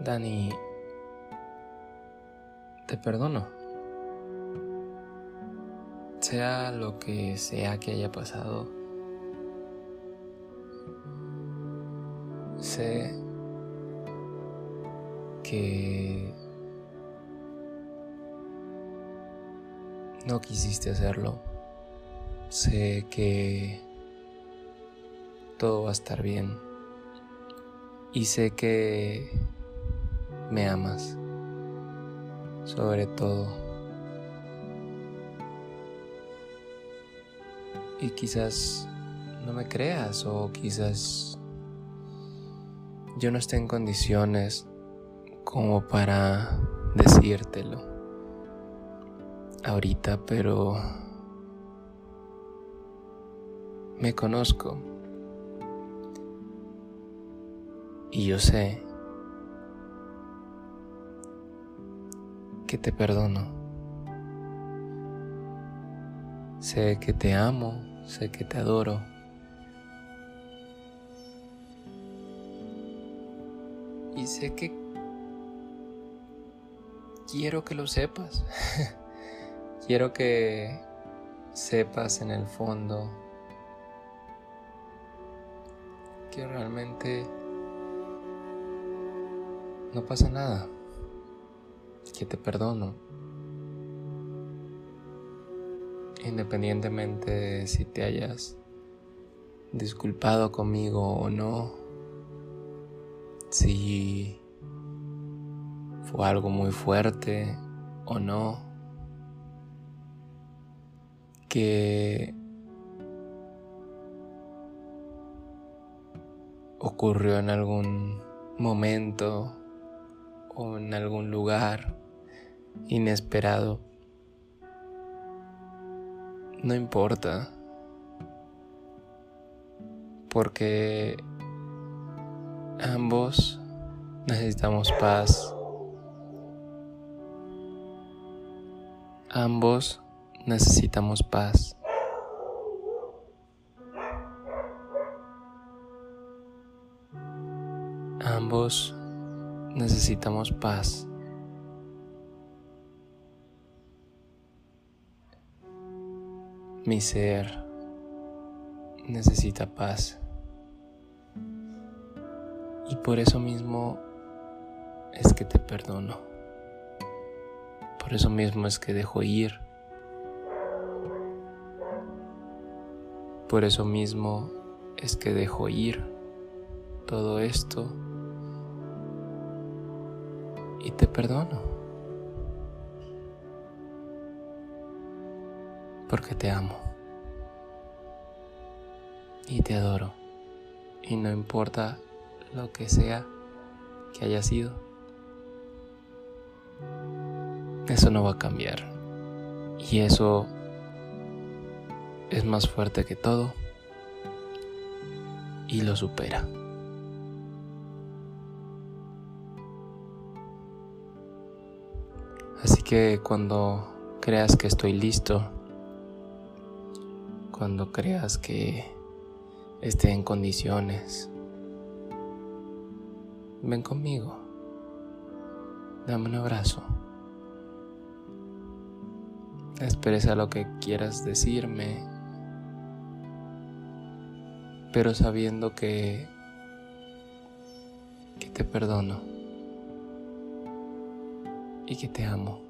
Dani, te perdono. Sea lo que sea que haya pasado, sé que no quisiste hacerlo. Sé que todo va a estar bien. Y sé que me amas. Sobre todo. Y quizás no me creas o quizás yo no esté en condiciones como para decírtelo ahorita, pero me conozco y yo sé que te perdono. Sé que te amo, sé que te adoro. Y sé que quiero que lo sepas. quiero que sepas en el fondo que realmente no pasa nada, que te perdono. Independientemente de si te hayas disculpado conmigo o no, si fue algo muy fuerte o no, que ocurrió en algún momento o en algún lugar inesperado. No importa, porque ambos necesitamos paz. Ambos necesitamos paz. Ambos necesitamos paz. Mi ser necesita paz. Y por eso mismo es que te perdono. Por eso mismo es que dejo ir. Por eso mismo es que dejo ir todo esto y te perdono. Porque te amo. Y te adoro. Y no importa lo que sea que haya sido. Eso no va a cambiar. Y eso es más fuerte que todo. Y lo supera. Así que cuando creas que estoy listo, cuando creas que esté en condiciones, ven conmigo, dame un abrazo, expresa lo que quieras decirme, pero sabiendo que, que te perdono y que te amo.